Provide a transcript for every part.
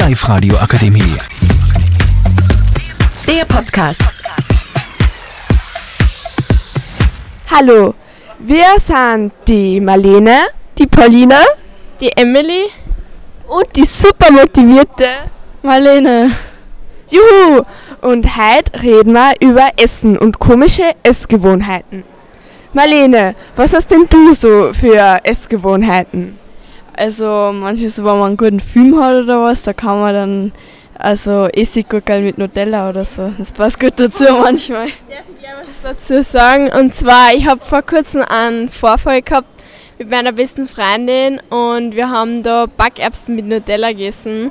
Live-Radio Akademie. Der Podcast. Hallo, wir sind die Marlene, die Paulina die Emily und die super motivierte Marlene. Juhu! Und heute reden wir über Essen und komische Essgewohnheiten. Marlene, was hast denn du so für Essgewohnheiten? Also manches, wenn man einen guten Film hat oder was, da kann man dann also Essiggurkel mit Nutella oder so. Das passt gut dazu manchmal. Darf ich gleich was dazu sagen? Und zwar, ich habe vor kurzem einen Vorfall gehabt mit meiner besten Freundin und wir haben da Backerbsen mit Nutella gegessen.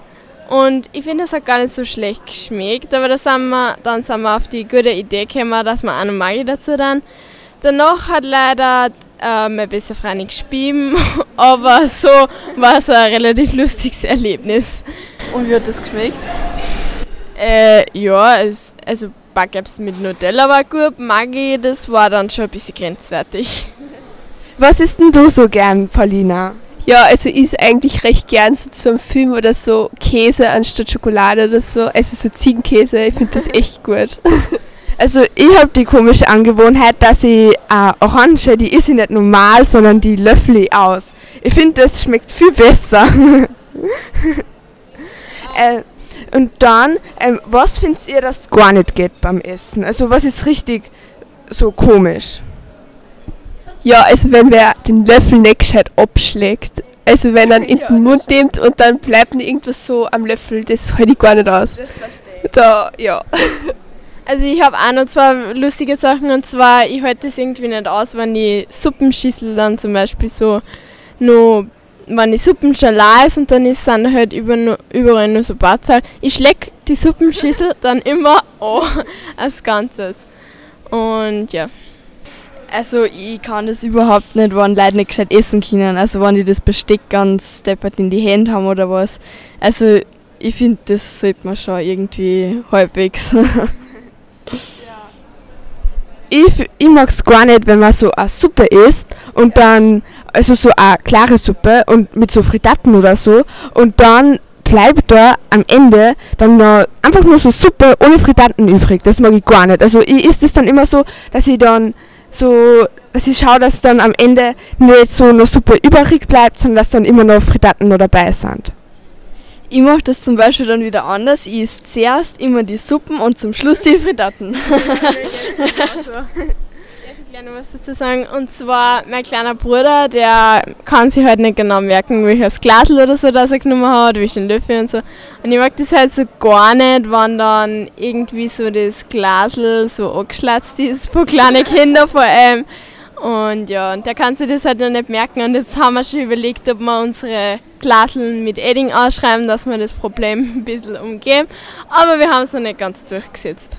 Und ich finde, es hat gar nicht so schlecht geschmeckt, aber da sind wir, dann sind wir auf die gute Idee gekommen, dass wir auch noch Maggi dazu dann. Danach hat leider äh, meine beste Freundin gespielt, aber so war es ein relativ lustiges Erlebnis. Und wie hat das geschmeckt? Äh, ja, es, also Backerbsen mit Nutella war gut, Maggi, das war dann schon ein bisschen grenzwertig. Was isst denn du so gern, Paulina? Ja, also ich eigentlich recht gern so zum Film oder so Käse anstatt Schokolade oder so. Also so Ziegenkäse, ich finde das echt gut. Also ich habe die komische Angewohnheit, dass ich äh, Orange, die ist nicht normal, sondern die löffel ich aus. Ich finde, das schmeckt viel besser. äh, und dann, ähm, was findet ihr, das gar nicht geht beim Essen? Also was ist richtig so komisch? Ja, also wenn wer den Löffel nicht gescheit abschlägt. Also wenn er in den ja, Mund nimmt und dann bleibt irgendwas so am Löffel, das halte ich gar nicht aus. Das verstehe ich. Da, ja. Also ich habe auch noch zwei lustige Sachen und zwar, ich halte das irgendwie nicht aus, wenn die Suppenschüssel dann zum Beispiel so nur wenn die Suppen schon leer ist und dann ist dann halt über, überall nur so Barzahl. Ich schläg die Suppenschüssel dann immer an als Ganzes. Und ja. Also ich kann das überhaupt nicht, wenn Leute nicht gescheit essen können. Also wenn die das Besteck ganz deppert in die Hände haben oder was. Also ich finde, das sollte man schon irgendwie halbwegs. ich, ich mag es gar nicht, wenn man so eine Suppe isst und dann, also so eine klare Suppe und mit so Fritatten oder so und dann bleibt da am Ende dann noch einfach nur so Suppe ohne Fritatten übrig. Das mag ich gar nicht. Also ich isst es dann immer so, dass ich dann so, dass ich schaue, dass dann am Ende nicht so eine Suppe übrig bleibt, sondern dass dann immer noch Fritatten noch dabei sind. Ich mache das zum Beispiel dann wieder anders. Ich esse zuerst immer die Suppen und zum Schluss die Fritatten. ich noch was dazu sagen. Und zwar mein kleiner Bruder, der kann sich halt nicht genau merken, welches Glas oder so das er genommen hat, welchen Löffel und so. Und ich mag das halt so gar nicht, wenn dann irgendwie so das Glasl so angeschlatzt ist, von kleinen Kindern vor allem. Und ja, und der kann sich das halt noch nicht merken. Und jetzt haben wir schon überlegt, ob wir unsere Glaseln mit Edding ausschreiben, dass wir das Problem ein bisschen umgehen. Aber wir haben es noch nicht ganz durchgesetzt.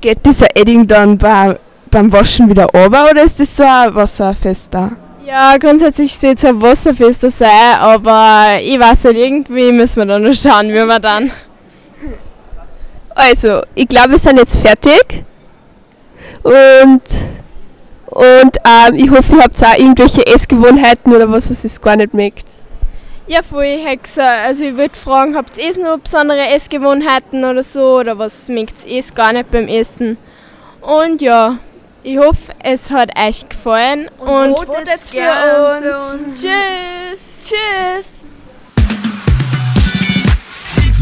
Geht dieser Edding dann bei, beim Waschen wieder runter oder ist das so ein wasserfester? Ja, grundsätzlich soll es ein wasserfester sein, aber ich weiß nicht, irgendwie müssen wir da noch schauen, wie wir dann. Also, ich glaube, wir sind jetzt fertig. Und und ähm, ich hoffe, ihr habt auch irgendwelche Essgewohnheiten oder was, was ihr gar nicht mögt. Ja, voll, ich hätte gesagt, also ich würde fragen, habt ihr eh noch besondere Essgewohnheiten oder so oder was mögt ihr gar nicht beim Essen? Und ja, ich hoffe, es hat euch gefallen und, und votet für uns. für uns. Tschüss. Tschüss.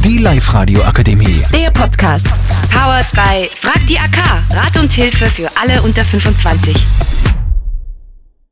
Die Live-Radio Akademie. Der Podcast. Powered by Frag die AK. Rat und Hilfe für alle unter 25.